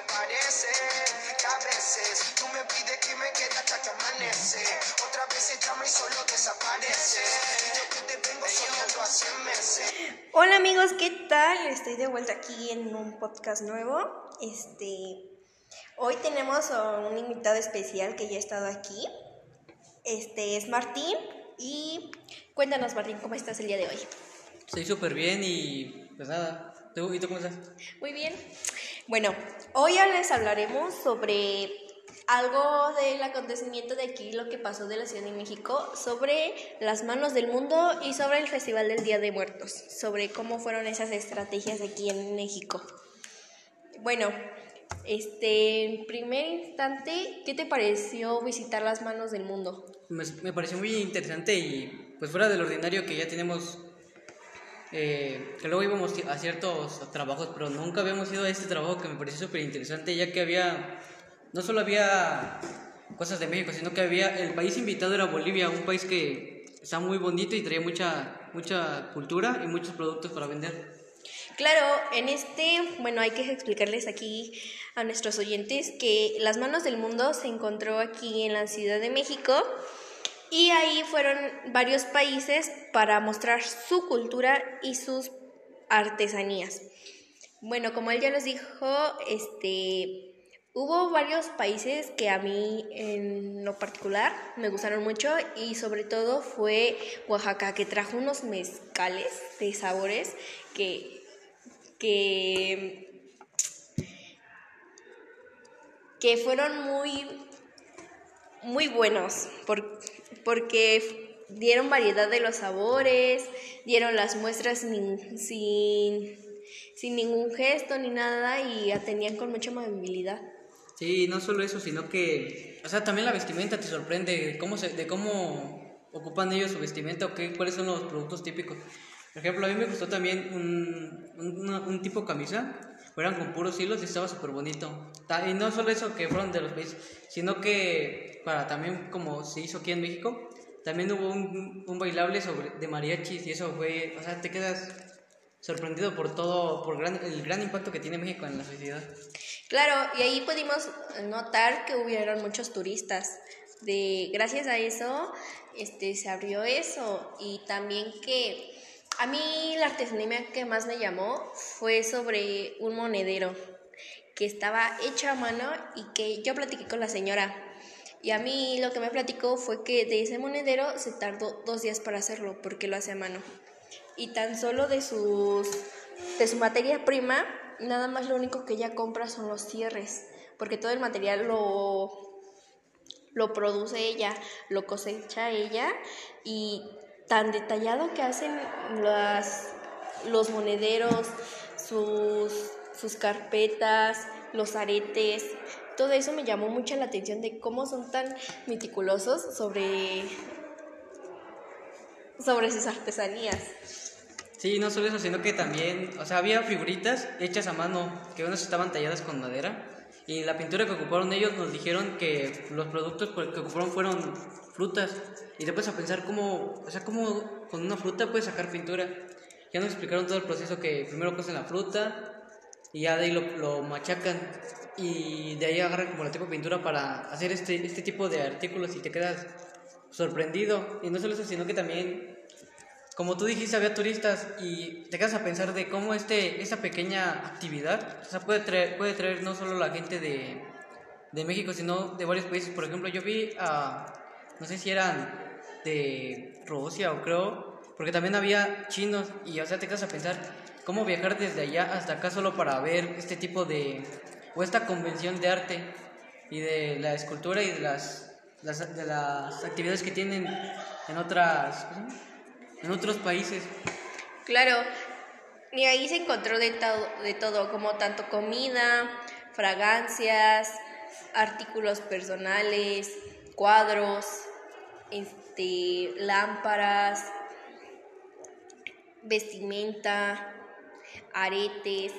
me parece que a veces tú me pides que me quede hasta que amanece. Otra vez llama y solo desaparece. Y yo que te vengo soñando hace meses. Hola amigos, ¿qué tal? Estoy de vuelta aquí en un podcast nuevo. Este, hoy tenemos a un invitado especial que ya ha estado aquí. Este es Martín y cuéntanos Martín, ¿cómo estás el día de hoy? Estoy súper bien y pues nada. ¿Tú, ¿Y tú cómo estás? Muy bien. Bueno, hoy ya les hablaremos sobre algo del acontecimiento de aquí, lo que pasó de la Ciudad de México, sobre las manos del mundo y sobre el Festival del Día de Muertos, sobre cómo fueron esas estrategias aquí en México. Bueno, este, en primer instante, ¿qué te pareció visitar las manos del mundo? Me, me pareció muy interesante y pues fuera del ordinario que ya tenemos, eh, que luego íbamos a ciertos trabajos, pero nunca habíamos ido a este trabajo que me pareció súper interesante, ya que había, no solo había cosas de México, sino que había, el país invitado era Bolivia, un país que está muy bonito y traía mucha, mucha cultura y muchos productos para vender. Claro, en este, bueno, hay que explicarles aquí a nuestros oyentes que Las Manos del Mundo se encontró aquí en la Ciudad de México y ahí fueron varios países para mostrar su cultura y sus artesanías. Bueno, como él ya les dijo, este, hubo varios países que a mí en lo particular me gustaron mucho y sobre todo fue Oaxaca, que trajo unos mezcales de sabores que que, que fueron muy, muy buenos porque dieron variedad de los sabores, dieron las muestras sin, sin, sin ningún gesto ni nada y atendían con mucha amabilidad. Sí, no solo eso, sino que, o sea, también la vestimenta te sorprende, de cómo, se, de cómo ocupan ellos su vestimenta o qué, cuáles son los productos típicos. Por ejemplo, a mí me gustó también un, un, un tipo camisa, fueran con puros hilos y estaba súper bonito. Y no solo eso que fueron de los países, sino que para también como se hizo aquí en México, también hubo un, un bailable sobre, de mariachis y eso fue, o sea, te quedas sorprendido por todo, por gran, el gran impacto que tiene México en la sociedad. Claro, y ahí pudimos notar que hubieron muchos turistas. De, gracias a eso este, se abrió eso y también que a mí la artesanía que más me llamó fue sobre un monedero que estaba hecho a mano y que yo platiqué con la señora. Y a mí lo que me platicó fue que de ese monedero se tardó dos días para hacerlo porque lo hace a mano. Y tan solo de sus de su materia prima, nada más lo único que ella compra son los cierres, porque todo el material lo lo produce ella, lo cosecha ella y tan detallado que hacen las, los monederos, sus, sus carpetas, los aretes. Todo eso me llamó mucho la atención de cómo son tan meticulosos sobre, sobre sus artesanías. Sí, no solo eso, sino que también, o sea, había figuritas hechas a mano, que unas estaban talladas con madera, y la pintura que ocuparon ellos nos dijeron que los productos que ocuparon fueron frutas, y puedes a pensar cómo, o sea, cómo con una fruta puedes sacar pintura. Ya nos explicaron todo el proceso que primero cocen la fruta, y ya de ahí lo machacan, y de ahí agarran como la tipo de pintura para hacer este, este tipo de artículos, y te quedas sorprendido, y no solo eso, sino que también como tú dijiste, había turistas y te quedas a pensar de cómo este, esta pequeña actividad o puede, traer, puede traer no solo la gente de, de México, sino de varios países. Por ejemplo, yo vi a, no sé si eran de Rusia o creo, porque también había chinos y o sea, te quedas a pensar cómo viajar desde allá hasta acá solo para ver este tipo de, o esta convención de arte y de la escultura y de las, de las actividades que tienen en otras... en otros países. Claro, y ahí se encontró de, todo de todo, como tanto comida, fragancias, artículos personales, cuadros, este, lámparas, vestimenta, aretes,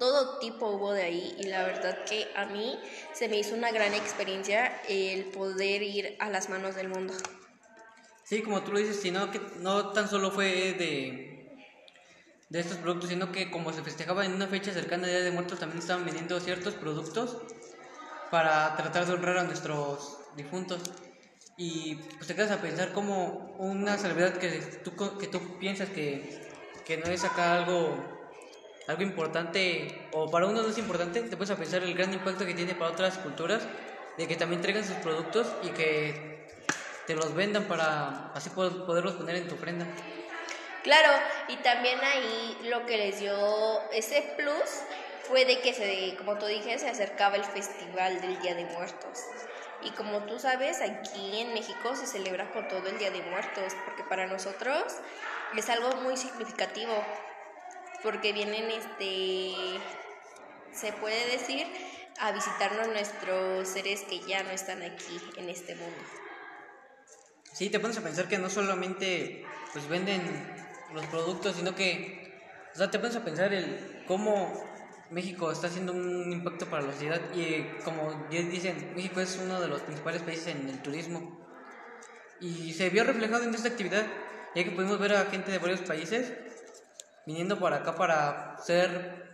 todo tipo hubo de ahí y la verdad que a mí se me hizo una gran experiencia el poder ir a las manos del mundo. Sí, como tú lo dices, sino que no tan solo fue de de estos productos, sino que como se festejaba en una fecha cercana al Día de Muertos, también estaban vendiendo ciertos productos para tratar de honrar a nuestros difuntos. Y pues te quedas a pensar como una celebridad que tú, que tú piensas que, que no es acá algo, algo importante, o para uno no es importante, te puedes a pensar el gran impacto que tiene para otras culturas, de que también traigan sus productos y que te los vendan para así po- poderlos poner en tu ofrenda. Claro, y también ahí lo que les dio ese plus fue de que se, como tú dije, se acercaba el festival del Día de Muertos. Y como tú sabes, aquí en México se celebra con todo el Día de Muertos, porque para nosotros es algo muy significativo, porque vienen, este, se puede decir, a visitarnos nuestros seres que ya no están aquí en este mundo. Sí, te pones a pensar que no solamente pues venden los productos, sino que, o sea, te pones a pensar el cómo México está haciendo un impacto para la sociedad y como ya dicen, México es uno de los principales países en el turismo y se vio reflejado en esta actividad, ya que pudimos ver a gente de varios países viniendo para acá para ser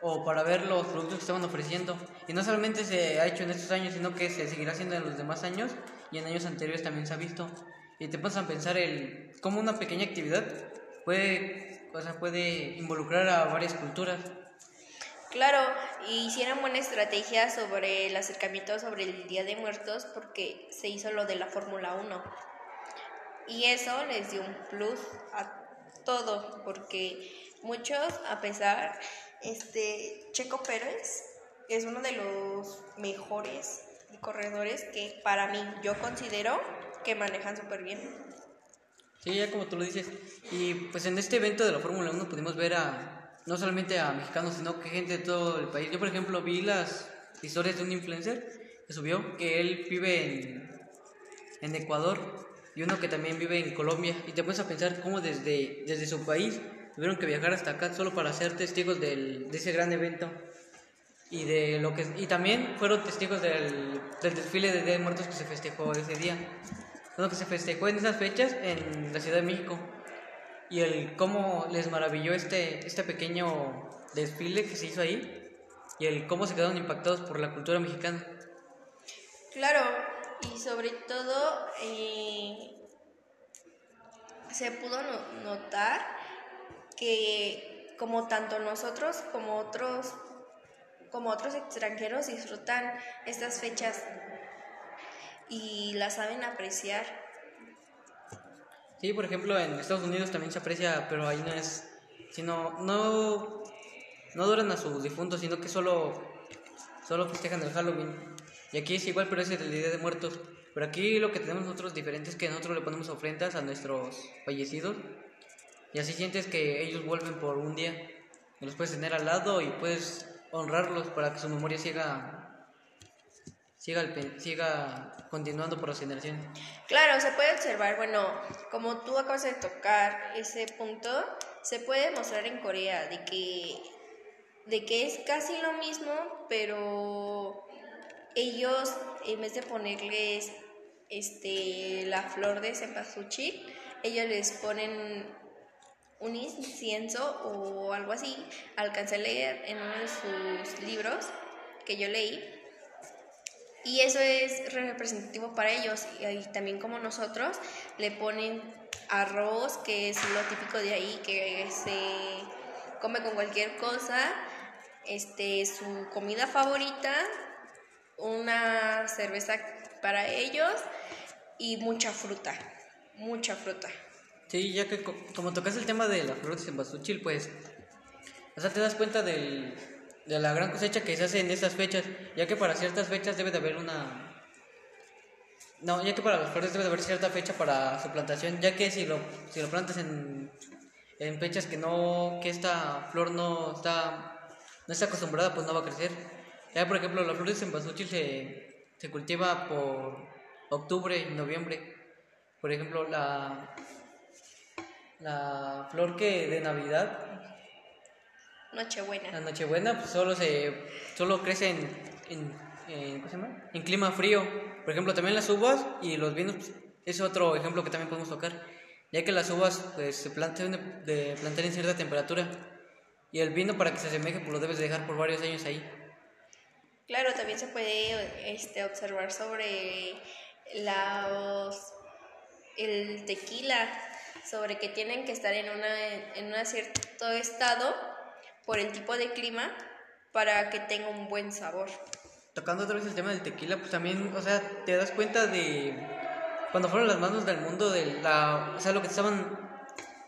o para ver los productos que estaban ofreciendo. Y no solamente se ha hecho en estos años, sino que se seguirá haciendo en los demás años y en años anteriores también se ha visto. Y te pones a pensar el cómo una pequeña actividad puede, o sea, puede involucrar a varias culturas. Claro, hicieron buena estrategia sobre el acercamiento sobre el Día de Muertos porque se hizo lo de la Fórmula 1. Y eso les dio un plus a todo, porque muchos, a pesar, este Checo Pérez es uno de los mejores corredores que para mí yo considero que manejan súper bien. Sí, ya como tú lo dices. Y pues en este evento de la Fórmula 1 pudimos ver a no solamente a mexicanos, sino que gente de todo el país. Yo, por ejemplo, vi las historias de un influencer que subió que él vive en, en Ecuador y uno que también vive en Colombia. Y te pones a pensar cómo desde, desde su país tuvieron que viajar hasta acá solo para ser testigos del, de ese gran evento. Y, de lo que, y también fueron testigos del, del desfile de Día de Muertos que se festejó ese día. Bueno, que se festejó en esas fechas en la Ciudad de México. Y el cómo les maravilló este, este pequeño desfile que se hizo ahí. Y el cómo se quedaron impactados por la cultura mexicana. Claro, y sobre todo eh, se pudo no- notar que como tanto nosotros como otros como otros extranjeros disfrutan estas fechas y las saben apreciar. Sí, por ejemplo, en Estados Unidos también se aprecia, pero ahí no es. Sino, no. No duran a sus difuntos, sino que solo. Solo festejan el Halloween. Y aquí es igual, pero es el Día de Muertos. Pero aquí lo que tenemos nosotros diferente es que nosotros le ponemos ofrendas a nuestros fallecidos. Y así sientes que ellos vuelven por un día. Y los puedes tener al lado y puedes honrarlos para que su memoria siga. Siga, pe- siga continuando por las generaciones. Claro, se puede observar, bueno, como tú acabas de tocar ese punto, se puede mostrar en Corea de que, de que es casi lo mismo, pero ellos, en vez de ponerles este, la flor de cempasúchil, ellos les ponen un incienso o algo así. Alcancé a leer en uno de sus libros que yo leí. Y eso es representativo para ellos. Y también como nosotros le ponen arroz, que es lo típico de ahí, que se come con cualquier cosa. Este, su comida favorita, una cerveza para ellos y mucha fruta, mucha fruta. Sí, ya que co- como tocas el tema de la flor de cempasúchil, pues, o sea, te das cuenta del, de la gran cosecha que se hace en estas fechas, ya que para ciertas fechas debe de haber una... No, ya que para las flores debe de haber cierta fecha para su plantación, ya que si lo, si lo plantas en, en fechas que no, que esta flor no está, no está acostumbrada, pues no va a crecer. Ya, por ejemplo, la flor de cempasúchil se, se cultiva por octubre y noviembre. Por ejemplo, la, la flor que de Navidad, la Nochebuena. Nochebuena, pues solo se solo crece en, en, en- ¿cómo se llama? en clima frío. Por ejemplo, también las uvas y los vinos pues, es otro ejemplo que también podemos tocar, ya ya que las uvas pues, se plantan de, de plantar en cierta temperatura y el vino para que se asemeje pues lo debes dejar por varios años ahí. Claro, también se puede este, observar sobre los, el tequila, sobre que tienen que estar en, una, en un cierto estado por el tipo de clima para que tenga un buen sabor. Tocando otra vez el tema del tequila, pues también, o sea, te das cuenta de cuando fueron las manos del mundo, de la, o sea, lo que estaban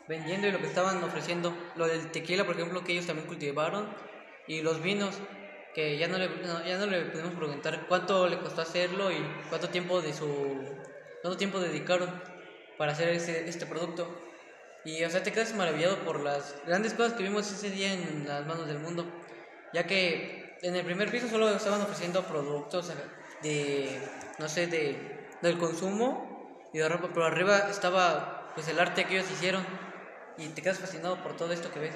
vendiendo y lo que estaban ofreciendo, lo del tequila, por ejemplo, que ellos también cultivaron, y los vinos, que ya no le, ya no le pudimos preguntar cuánto le costó hacerlo y cuánto tiempo de su, cuánto tiempo dedicaron para hacer ese, este producto. Y, o sea, te quedas maravillado por las grandes cosas que vimos ese día en las manos del mundo, ya que en el primer piso solo estaban ofreciendo productos de, no sé, de, del consumo y de ropa, pero arriba estaba pues el arte que ellos hicieron y te quedas fascinado por todo esto que ves.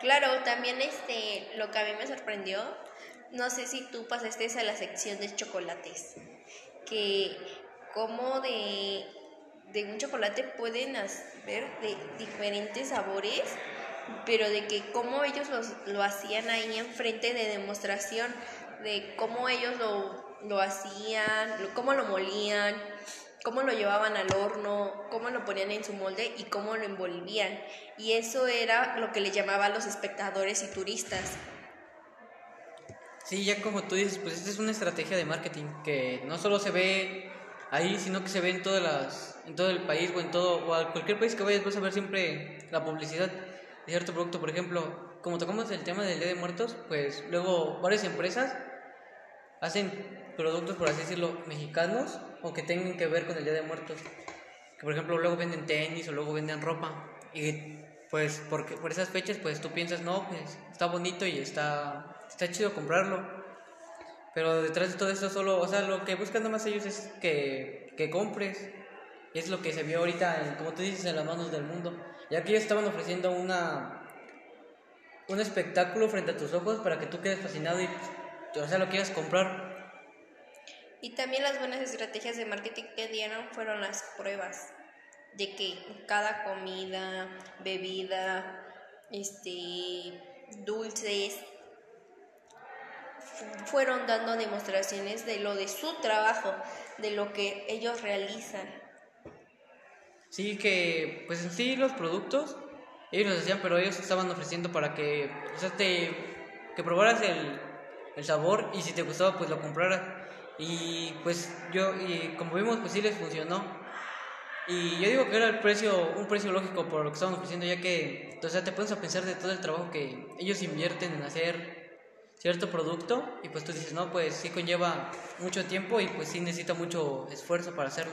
Claro, también este, lo que a mí me sorprendió, no sé si tú pasaste a la sección de chocolates, que como de, de un chocolate pueden haber de diferentes sabores, pero de que cómo ellos lo hacían ahí enfrente de demostración, de cómo ellos lo, lo hacían, cómo lo molían, cómo lo llevaban al horno, cómo lo ponían en su molde y cómo lo envolvían. Y eso era lo que le llamaba a los espectadores y turistas. Sí, ya como tú dices, pues esta es una estrategia de marketing que no solo se ve ahí, sino que se ve en todo el país o en todo, o a cualquier país que vayas vas a ver siempre la publicidad de cierto producto. Por ejemplo, como tocamos el tema del Día de Muertos, pues luego varias empresas hacen productos, por así decirlo, mexicanos o que tengan que ver con el Día de Muertos. Que por ejemplo luego venden tenis o luego venden ropa. Y pues porque, por esas fechas pues tú piensas, no, pues está bonito y está, está chido comprarlo. Pero detrás de todo esto solo, o sea, lo que buscan nomás ellos es que, que compres. Y es lo que se vio ahorita, como tú dices, en las manos del mundo. Ya que ellos estaban ofreciendo una, un espectáculo frente a tus ojos para que tú quedes fascinado y, o sea, lo quieras comprar. Y también las buenas estrategias de marketing que dieron fueron las pruebas de que cada comida, bebida, este, dulces, fueron dando demostraciones de lo de su trabajo, de lo que ellos realizan. Sí, que pues en sí los productos, ellos los hacían, pero ellos estaban ofreciendo para que, o sea, te, que probaras el, el sabor y si te gustaba pues lo compraras. Y pues yo, y como vimos, pues sí les funcionó. Y yo digo que era el precio, un precio lógico por lo que estaban ofreciendo, ya que, o sea, te pones a pensar de todo el trabajo que ellos invierten en hacer cierto producto y pues tú dices, no, pues sí conlleva mucho tiempo y pues sí necesita mucho esfuerzo para hacerlo.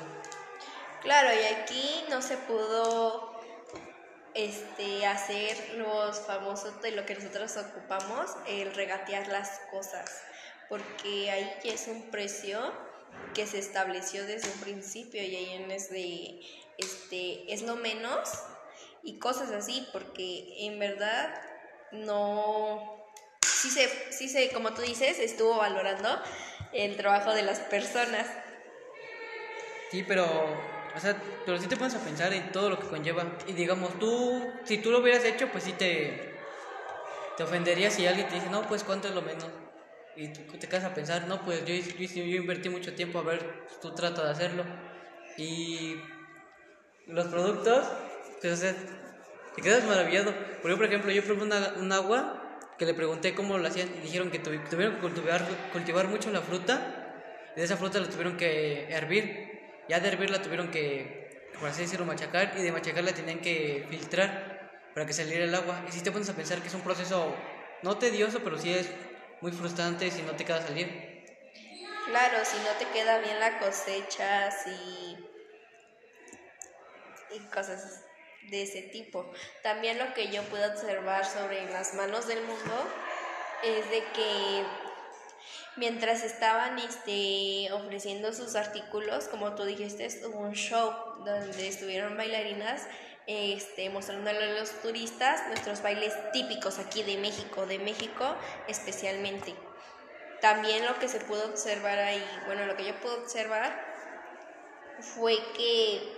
Claro, y aquí no se pudo este, hacer los famosos de lo que nosotros ocupamos, el regatear las cosas porque ahí es un precio que se estableció desde un principio y ahí es de, este, es lo menos y cosas así, porque en verdad no, sí se, sí se, como tú dices, estuvo valorando el trabajo de las personas. Sí, pero, o sea, pero si te pones a pensar en todo lo que conlleva y digamos, tú, si tú lo hubieras hecho, pues sí te, te ofenderías si alguien te dice, no, pues cuánto es lo menos y te quedas a pensar, no, pues yo, yo, yo invertí mucho tiempo a ver, tú trata de hacerlo. Y los productos, pues, te quedas maravillado. Porque, por ejemplo, yo probé una, un agua que le pregunté cómo lo hacían y dijeron que tuvieron que cultivar, cultivar mucho la fruta y de esa fruta la tuvieron que hervir. Ya de hervir la tuvieron que, por así decirlo, machacar y de machacar la tenían que filtrar para que saliera el agua. Y si te pones a pensar que es un proceso no tedioso, pero sí es muy frustrante si no te queda salir. Claro, si no te queda bien la cosecha, si... y cosas de ese tipo. También lo que yo puedo observar sobre las manos del mundo es de que mientras estaban este, ofreciendo sus artículos, como tú dijiste, hubo un show donde estuvieron bailarinas este, mostrándole a los turistas nuestros bailes típicos aquí de México, de México especialmente. También lo que se pudo observar ahí, bueno, lo que yo pude observar fue que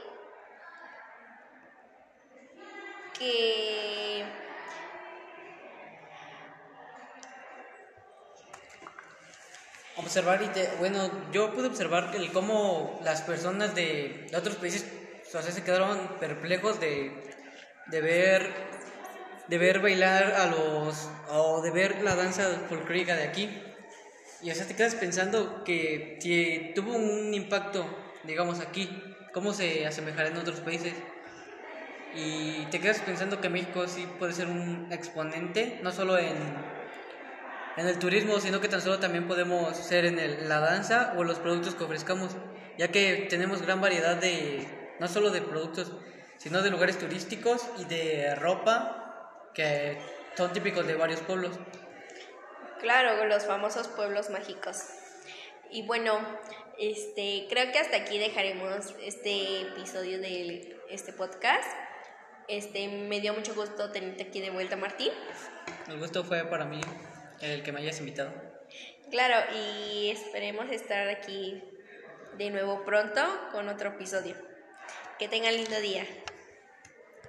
que observar y te, bueno, yo pude observar el cómo las personas de, de otros países o se quedaron perplejos de, de ver de ver bailar a los o de ver la danza folclórica de aquí. Y o sea, te quedas pensando que si tuvo un impacto, digamos aquí, cómo se asemejará en otros países. Y te quedas pensando que México sí puede ser un exponente, no solo en en el turismo, sino que tan solo también podemos ser en el, la danza o los productos que ofrezcamos, ya que tenemos gran variedad de, no solo de productos, sino de lugares turísticos y de ropa que son típicos de varios pueblos. Claro, los famosos pueblos mágicos. Y bueno, este, creo que hasta aquí dejaremos este episodio de este podcast. Este, me dio mucho gusto tenerte aquí de vuelta, Martín. El gusto fue para mí el que me hayas invitado. Claro, y esperemos estar aquí de nuevo pronto con otro episodio. Que tengan lindo día.